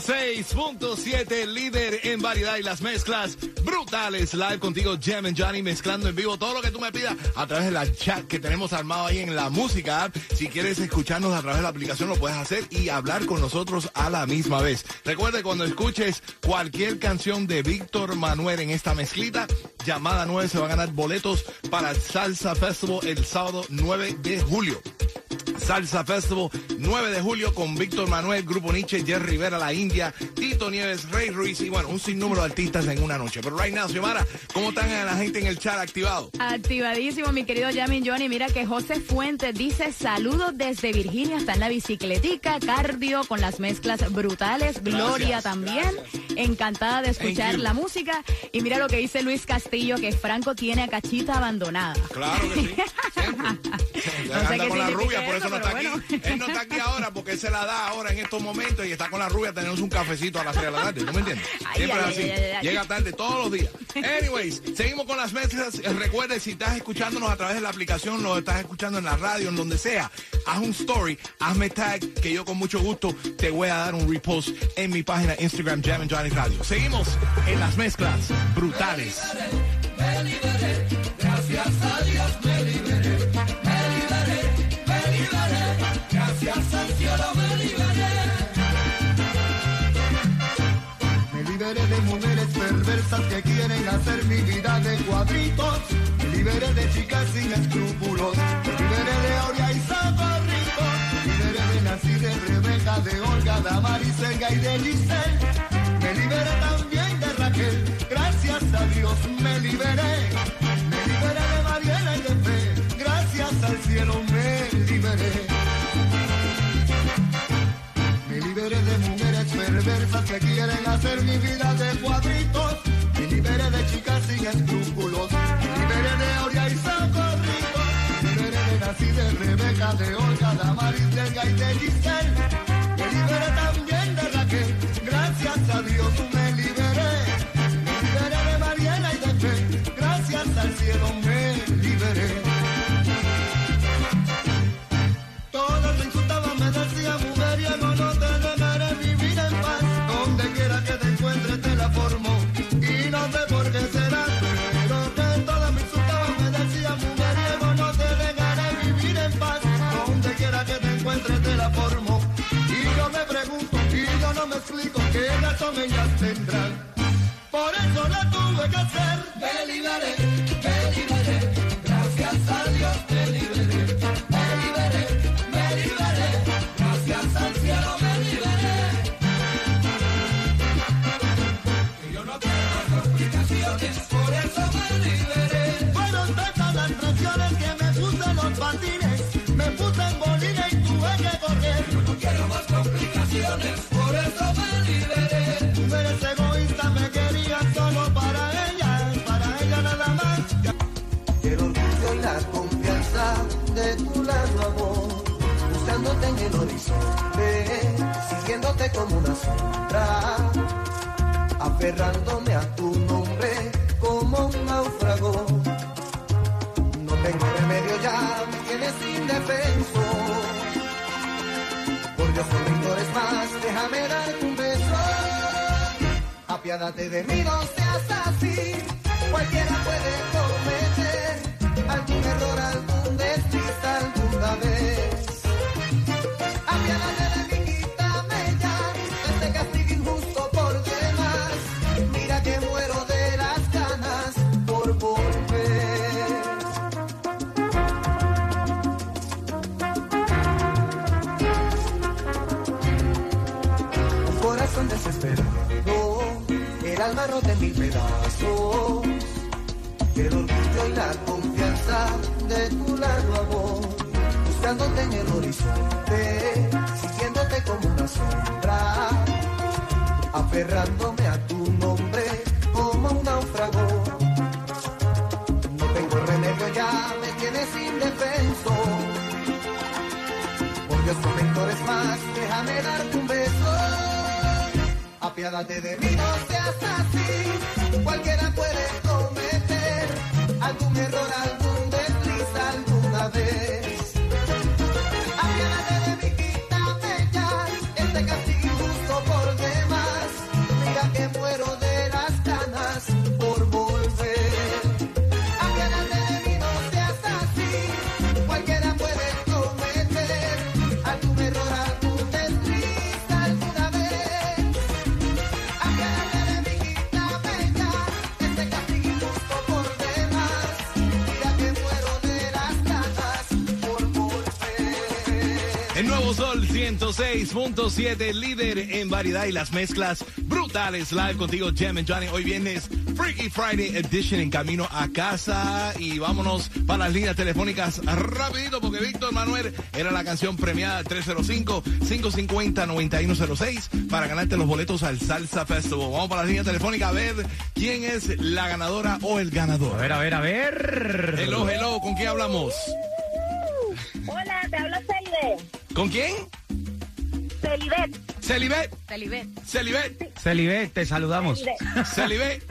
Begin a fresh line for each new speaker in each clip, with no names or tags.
106.7,
líder en variedad y las mezclas brutales. Live contigo, Jam and Johnny, mezclando en vivo todo lo que tú me pidas a través de la chat que tenemos armado ahí en la música. Si quieres escucharnos a través de la aplicación, lo puedes hacer y hablar con nosotros a la misma vez. Recuerde, cuando escuches cualquier canción de Víctor Manuel en esta mezclita, llamada 9 se va a ganar boletos para Salsa Festival el sábado 9 de julio. Salsa Festival, 9 de julio con Víctor Manuel, Grupo Nietzsche, Jerry Rivera, La India, Tito Nieves, Rey Ruiz y bueno, un sinnúmero de artistas en una noche. Pero right now, Xiomara, ¿cómo están la gente en el chat activado?
Activadísimo, mi querido Yamin Johnny. Mira que José Fuentes dice saludos desde Virginia, está en la bicicletica, cardio con las mezclas brutales. Gloria también, encantada de escuchar la música. Y mira lo que dice Luis Castillo, que Franco tiene a Cachita abandonada.
Claro que sí, siempre.
No sé qué
con la
significa
rubia, por eso
eso,
no está aquí. Él no está aquí ahora porque él se la da ahora en estos momentos y está con la rubia, tenemos un cafecito a las 6 de la tarde, ¿tú me entiendes? Siempre
ay,
es así.
ay, ay, ay.
Llega tarde todos los días. Anyways, seguimos con las mezclas. Eh, Recuerde, si estás escuchándonos a través de la aplicación, lo estás escuchando en la radio, en donde sea, haz un story, hazme tag, que yo con mucho gusto te voy a dar un repost en mi página Instagram, Jam and Johnny Radio. Seguimos en las mezclas brutales.
Que quieren hacer mi vida de cuadritos. Me liberé de chicas sin escrúpulos. Me liberé de Oria y Zaparrito. Me liberé de Nancy, de Rebeca, de Olga, de Amaricelga y de Giselle. Me liberé también de Raquel. Gracias a Dios me liberé. Me liberé de Mariela y de Fe. Gracias al cielo me liberé. Me liberé de mujeres perversas que quieren hacer mi vida de cuadritos sin escrúpulos. Liberé de Oria y Socorrito. Liberé de Nací, de Rebeca, de Olga, de Amaris, de Gai, de Giselle. Me liberé también qué razón ellas tendrán. Por eso la tuve que hacer. Me en
el horizonte, siguiéndote como una sombra, aferrándome a tu nombre como un náufrago. No tengo remedio ya, me tienes indefenso. Por Dios, no me ignores más, déjame darte un beso. Apiádate de mí, no seas así. Cualquiera puede cometer algún error, algún desliz alguna vez. El alma rota en mil pedazos. El orgullo y la confianza de tu lado, amor. Buscándote en el horizonte, siguiéndote como una sombra. Aferrándome a tu nombre como un náufrago. No tengo remedio ya, me tienes indefenso. Por Dios, no más, déjame darte un beso. Apiádate de mí, no seas así. Cualquiera puede cometer algún error,
106.7, líder en variedad y las mezclas brutales. Live contigo, Jam and Johnny. Hoy viernes, Freaky Friday Edition en camino a casa. Y vámonos para las líneas telefónicas rapidito porque Víctor Manuel era la canción premiada 305-550-9106 para ganarte los boletos al Salsa Festival. Vamos para las líneas telefónicas a ver quién es la ganadora o el ganador.
A ver, a ver, a ver.
Hello, hello, ¿con quién hablamos?
Hola, te habla Celide.
¿Con quién?
Celibet.
Celibet,
Celibet.
Celibet.
Celibet, te saludamos.
Le ve.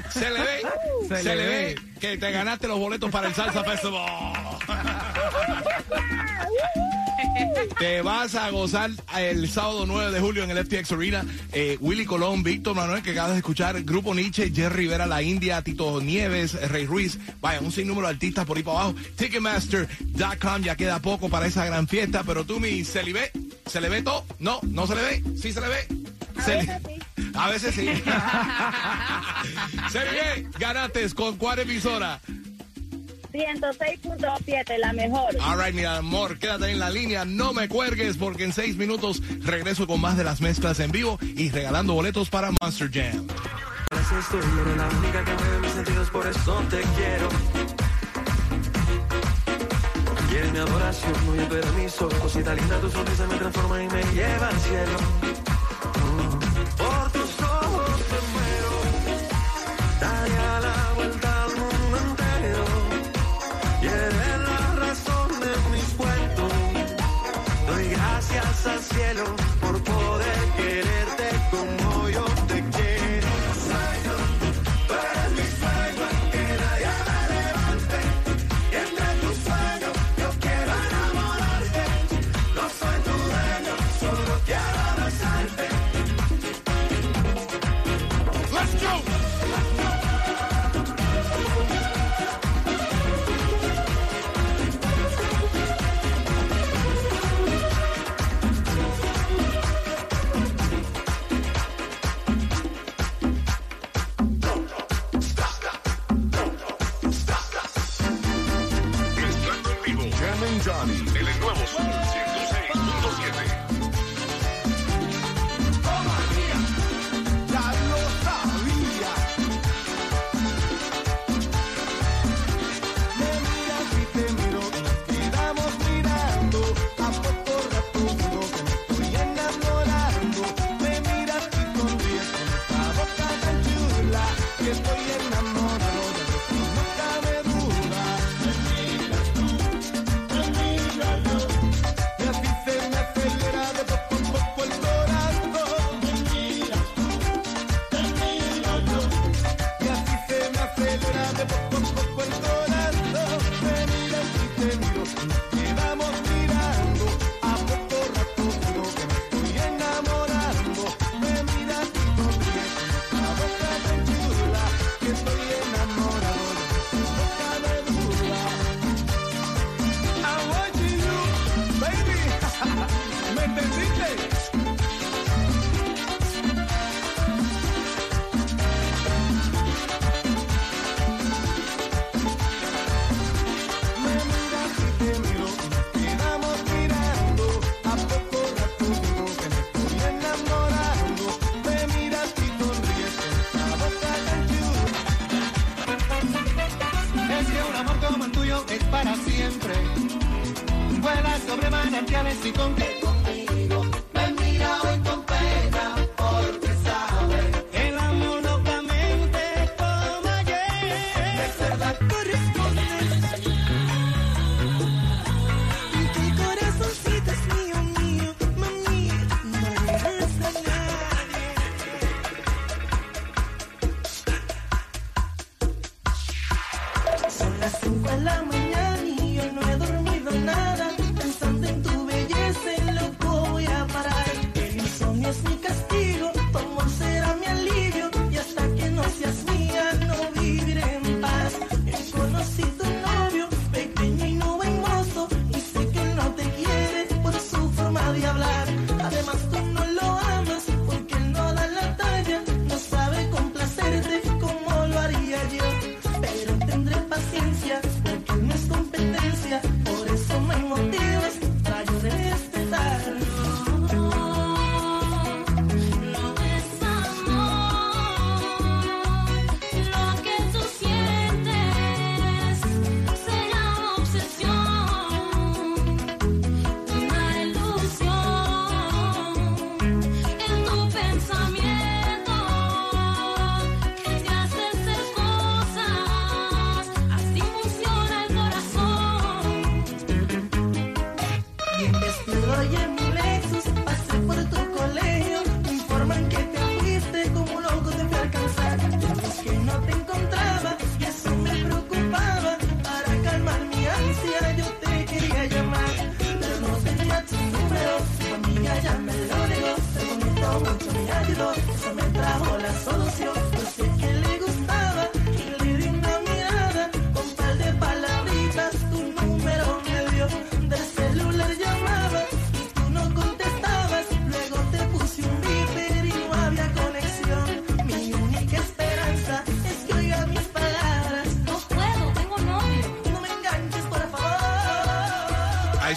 ve que te ganaste los boletos para el Salsa Festival. Te vas a gozar el sábado 9 de julio en el FTX Arena. Eh, Willy Colón, Víctor Manuel, que acabas de escuchar, Grupo Nietzsche, Jerry Rivera, La India, Tito Nieves, Rey Ruiz. Vaya, un sinnúmero de artistas por ahí para abajo. Ticketmaster.com, ya queda poco para esa gran fiesta, pero tú, mi, ¿se le ve? ¿Se le ve todo? No, no se le ve. Sí se le ve. Se le- A veces sí. se le ve. Ganaste con cuál emisora.
106.7, la mejor.
All right, mi amor, quédate en la línea, no me cuelgues porque en seis minutos regreso con más de las mezclas en vivo y regalando boletos para Monster Jam.
Gracias, tú eres la única que mueve mis sentidos, por eso te quiero mi adoración, no hay permiso. Cosita linda, tu sonrisa me transforma y me lleva al cielo. Por tus ojos te muero, daría la vuelta al mundo entero. Y eres la razón de mis cuentos.
Doy gracias al cielo por poder
querer. Johnny, el nuevo
sur.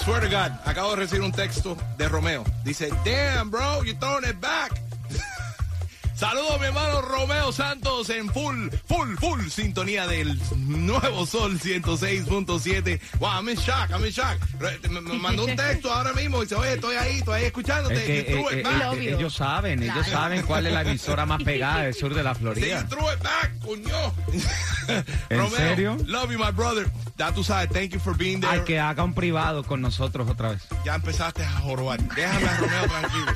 swear to God, acabo de recibir un texto de Romeo. Dice, damn, bro, you're throwing it back.
Saludos, mi hermano Romeo Santos en full, full, full sintonía del nuevo Sol 106.7. Wow, I'm in shock, I'm in shock. Me, me mandó un texto ahora mismo y dice, oye, estoy ahí, estoy ahí escuchándote.
Es que,
You threw
eh, eh,
back.
eh, ellos saben, ellos saben cuál es la emisora más pegada del sur de la
Sí,
Florida.
threw it back, coño.
¿En
Romeo,
serio?
Love you, my brother. Ya tú sabes, thank you for being there.
Al que haga un privado con nosotros otra vez.
Ya empezaste a jorobar. Déjame a Romeo tranquilo.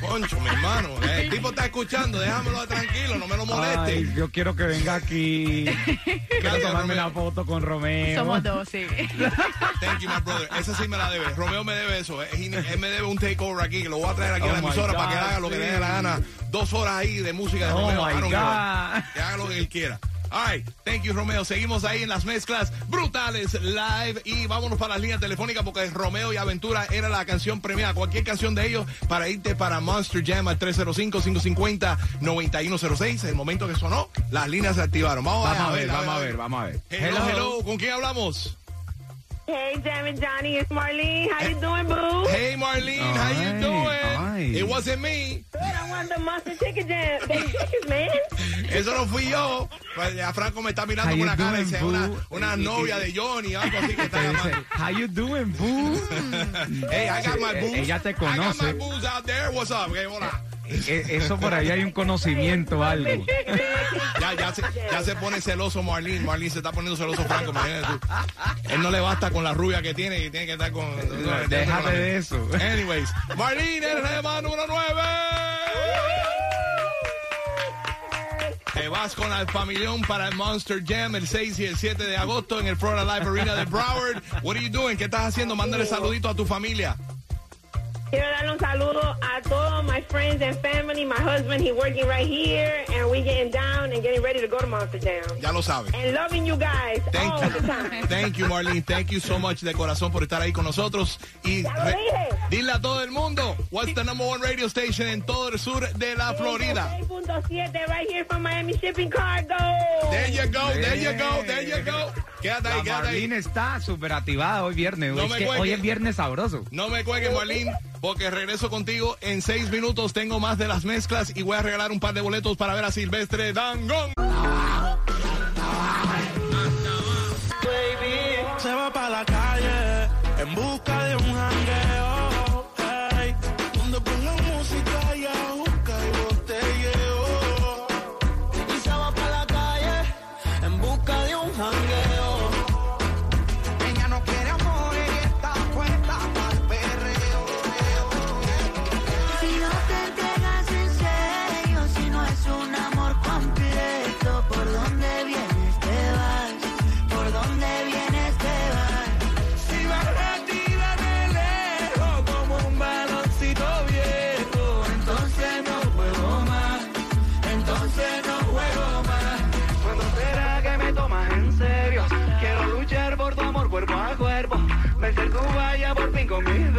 Concho, mi hermano. El tipo está escuchando, déjamelo tranquilo, no me lo moleste.
Ay, yo quiero que venga aquí. Quiero
Gracias,
tomarme
Romeo.
una foto con Romeo.
Somos dos, sí.
Thank you, my brother. Esa sí me la debe. Romeo me debe eso. Él, él me debe un takeover aquí, que lo voy a traer aquí a
Oh
la
my
emisora para que haga lo que
sí.
le dé la gana. Dos horas ahí de música de
Oh
Romeo.
my
I don't give a-
God.
Que haga lo que él quiera. All right, thank you Romeo. Seguimos ahí en las mezclas brutales live y vámonos para las líneas telefónicas porque Romeo y Aventura era la canción premiada. Cualquier canción de ellos para irte para Monster Jam al 305-550-9106. El momento que sonó, las líneas se activaron. Vamos,
Vamos a ver, vamos a ver, vamos a ver.
Hello, hello. ¿Con quién hablamos?
Hey, Jam and Johnny, it's Marlene. How you doing, boo?
Hey Marlene, how you doing?
ay.
It wasn't me.
Good, I want the Monster Chicken Jam. Chickens, man.
Eso no fui yo. Pues ya Franco me está mirando con una cara y dice una,
boo?
una
Y- y-
novia de Johnny, algo así que está llamando.
How you doing, boo?
Hey, I got my booze.
ella te
I got my
conoce.
booze out there. What's up? Okay, hola.
E- Eso por ahí hay un conocimiento, algo.
Ya, ya, se, ya se pone celoso Marlene. Marlene se está poniendo celoso Franco. Imagínate tú. Él no le basta con la rubia que tiene y tiene que estar con.
Déjate de eso.
Anyways, Marlene, el rema número 9. Te vas con el familión para el Monster Jam el 6 y el 7 de agosto en el Florida Live Arena de Broward. What are you doing? ¿Qué estás haciendo? Mándale saludito a tu familia.
Quiero darle un saludo a todos my friends and family. My husband, he working right here, and we getting down and getting ready to go to Monster Jam.
Ya lo sabes.
And loving you guys
Thank
all the time.
you. Thank you, Marlene. Thank you so much de corazón por estar ahí con nosotros. Y
Ya lo
re-
dije.
dile a todo el mundo, what's the number one radio station en todo el sur de la Florida?
6.7 right here from Miami Shipping Cargo.
There you go, there you go, there you go. Quédate ahí,
La
quédate ahí.
Marlene está súper activada hoy viernes.
No
es
me
que hoy es viernes sabroso.
No me cuelgues, Marlene, porque regreso contigo en seis minutos. Tengo más de las mezclas y voy a regalar un par de boletos para ver a Silvestre Dangón.
Se va para la calle en busca de un jangueo.
Por
fin con mis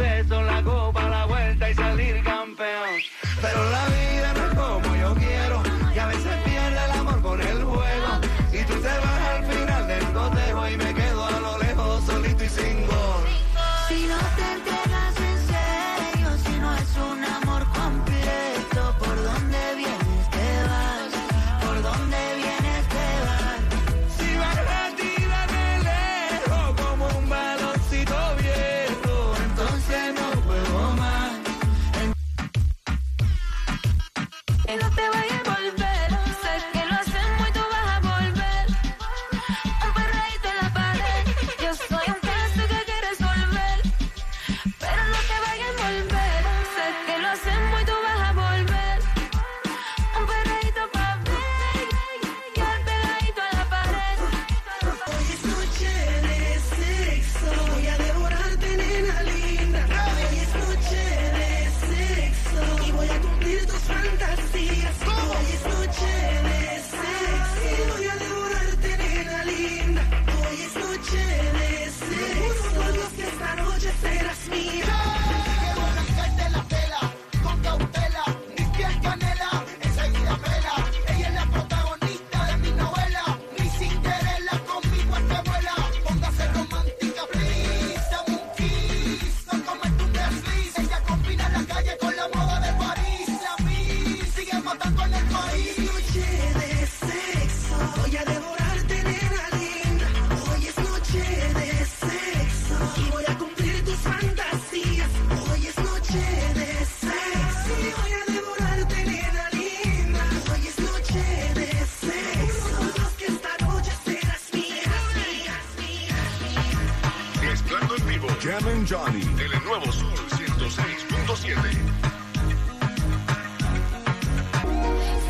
Johnny. En el nuevo Sol 106.7.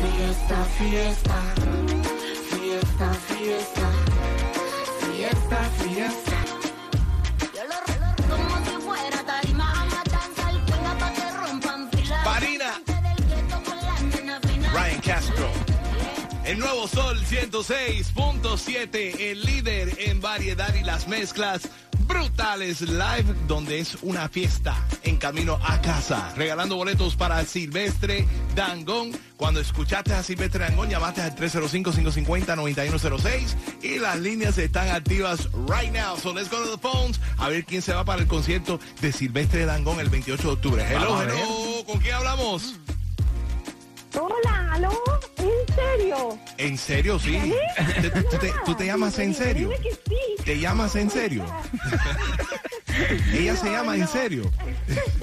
Fiesta, fiesta, fiesta, fiesta, fiesta, fiesta. Yo lo re- como si fuera tarima a matanza, el cuelga pa' que rompan fila.
Marina. Ryan Castro. El nuevo Sol 106.7, el líder en variedad y las mezclas brutales live, donde es una fiesta en camino a casa. Regalando boletos para Silvestre Dangón. Cuando escuchaste a Silvestre Dangón, llamaste al 305-550-9106 y las líneas están activas right now. So let's go to the phones a ver quién se va para el concierto de Silvestre Dangón el 28 de octubre. Hello, hello. ¿Con quién hablamos?
Hola, ¿aló? ¿En serio?
¿En serio? Sí. ¿Tú, tú te, tú te llamas en serio?
Dime que sí.
¿Te llamas en serio? Ella se llama en serio.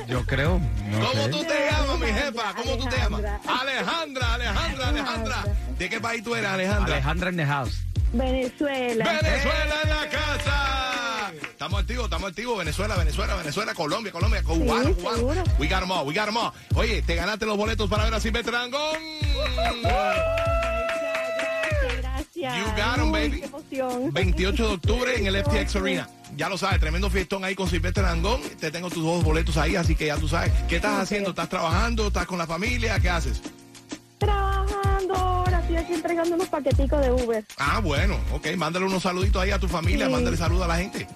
Yo creo. No
¿Cómo
sé.
tú te llamas, mi jefa? ¿Cómo tú te llamas?
Alejandra.
Alejandra, Alejandra, Alejandra. ¿De qué país tú eres, Alejandra?
Alejandra in the house.
Venezuela.
Venezuela en la casa. Estamos activos, estamos activos. Venezuela, Venezuela, Venezuela, Colombia, Colombia, cubano,
Sí,
cubano.
seguro.
We got 'em all, we got 'em all. Oye, te ganaste los boletos para ver a Silvestre Dangón.
Gracias, gracias.
You got 'em,
Uy,
baby.
Qué emoción.
28 de octubre en el FTX. Arena. Ya lo sabes, tremendo fiestón ahí con Silvestre Dangón. Te tengo tus dos boletos ahí, así que ya tú sabes. ¿Qué estás haciendo? ¿Estás trabajando? ¿Estás con la familia? ¿Qué haces?
Trabajando ahora, estoy aquí entregando unos paqueticos de Uber.
Ah, bueno, ok. Mándale unos saluditos ahí a tu familia,
Sí.
mándale saludos a la gente.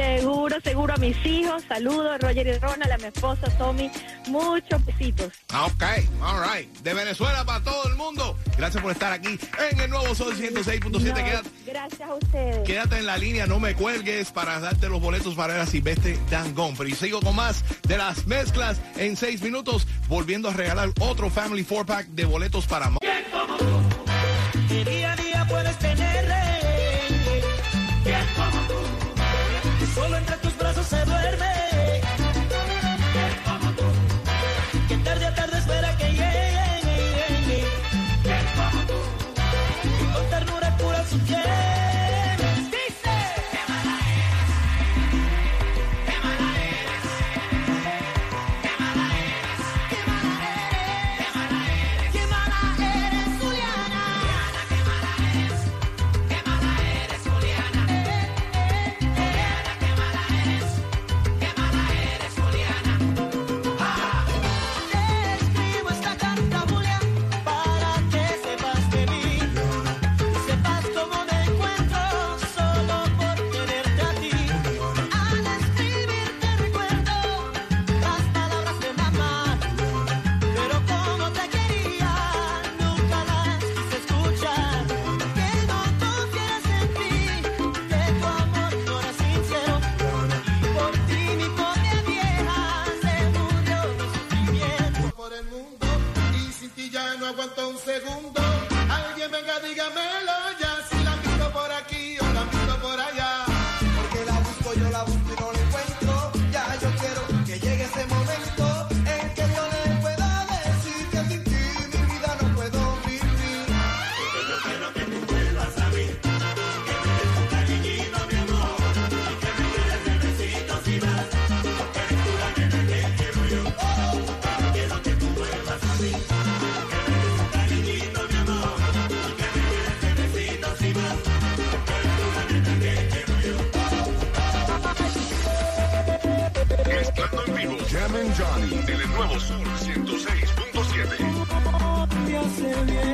Seguro, seguro a mis hijos. Saludos, Roger y Ronald, a mi esposa Tommy. Muchos besitos.
Ok, all right. De Venezuela para todo el mundo. Gracias por estar aquí en el nuevo Sol 106.7.
No,
Quédate,
gracias a ustedes.
quédate en la línea, no me cuelgues para darte los boletos para ver a Silvestre Dangón. Pero y sigo con más de las mezclas en seis minutos, volviendo a regalar otro Family Four Pack de boletos para...
bien.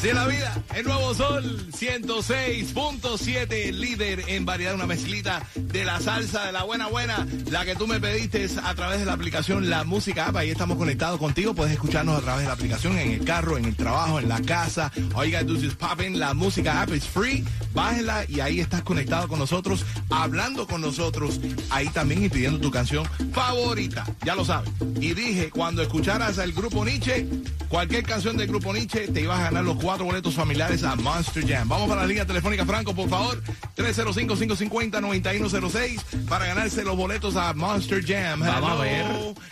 Así es la vida.
El nuevo sol 106.7, líder en variedad, una mezclita de la salsa de la buena buena, la que tú me pediste a través de la aplicación La Música App. Ahí estamos conectados contigo. Puedes escucharnos a través de la aplicación en el carro, en el trabajo, en la casa. Oiga, pop in La Música App es free. Bájela y ahí estás conectado con nosotros, hablando con nosotros. Ahí también y pidiendo tu canción favorita. Ya lo sabes. Y dije, cuando escucharas al grupo Nietzsche, cualquier canción del grupo Nietzsche, te ibas a ganar los cuatro boletos familiares a Monster Jam. Vamos para la línea telefónica, Franco, por favor. 305-550-9106 para ganarse los boletos a Monster Jam.
Vamos a ver.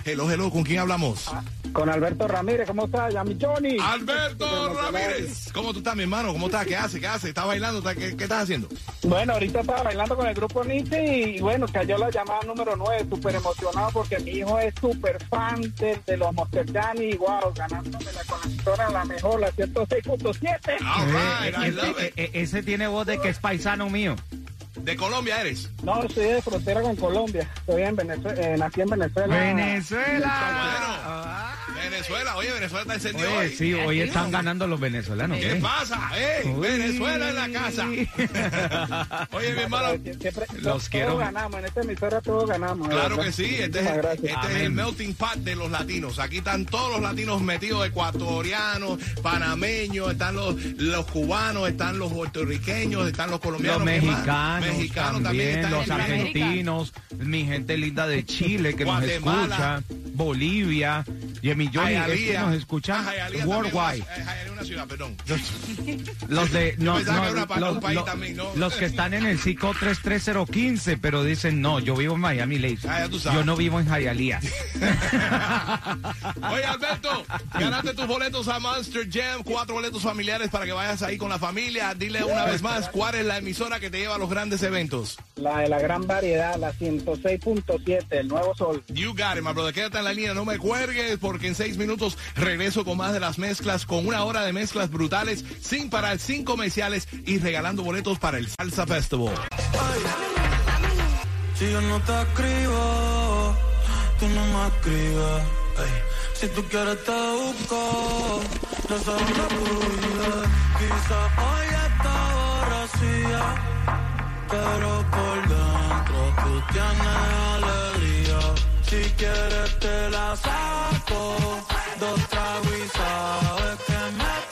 Hello, hello, ¿con quién hablamos?
Con Alberto Ramírez, ¿cómo está? Ya mi Johnny.
Alberto Ramírez. ¿Cómo tú estás, mi hermano? ¿Cómo estás? ¿Qué haces? ¿Qué haces? ¿Estás bailando? ¿Estás- ¿Qué, qué estás haciendo?
Bueno, ahorita estaba bailando con el grupo Nietzsche y bueno, cayó la llamada número 9, súper emocionado porque mi hijo es súper fan de, de los Monster Jam y wow, ganándome la conectora la mejor, la 106.7.
All right, I
Eh,
love
eh,
it.
eh, ese tiene voz de que es paisano mío.
¿De Colombia eres?
No, estoy de frontera con Colombia, estoy en Venezuela, eh, nací en Venezuela.
Venezuela.
Venezuela, oye, Venezuela está encendido
Oye,
hoy.
sí, hoy están ganando los venezolanos.
¿Qué
¿eh?
pasa? ¡Eh!
Uy.
Venezuela en la casa. Oye, mi hermano.
Siempre,
Los
todos
quiero.
ganamos, en esta emisora todos ganamos.
Claro
verdad.
que sí, este, es, este es el melting pot de los latinos. Aquí están todos los latinos metidos, ecuatorianos, panameños, están los, los cubanos, están los puertorriqueños, están los colombianos.
Los mexicanos,
mexicanos
también, los argentinos, mi gente linda de Chile que
Guatemala.
nos escucha, Bolivia, y mi Johnny es que nos
Ah,
escuchan
Hialeah también,
worldwide.
Hialeah es una ciudad, perdón.
Los de no, no, los,
un país
los-
también, ¿no?
los que están en el psico 33015, pero dicen no, yo vivo en Miami Lakes.
Ah, ya tú sabes.
Yo no vivo en Hialeah.
Oye, Alberto, ganaste tus boletos a Monster Jam, cuatro boletos familiares para que vayas ahí con la familia. Dile una vez más, ¿cuál es la emisora que te lleva a los grandes eventos?
La de la gran variedad, la 106.7, el nuevo sol.
You got it, my brother. Quédate en la línea, no me cuelgues, porque en seis minutos regreso con más de las mezclas, con una hora de mezclas brutales, sin parar, sin comerciales y regalando boletos para el Salsa Festival.
Si yo no te escribo, tú no me escribes. ey. Si tú quieres te busco, no sabes tuyo. Quizá hoy está borracía, pero por dentro tú tienes alegría. Si quieres te la saco, dos tragos y sabes que me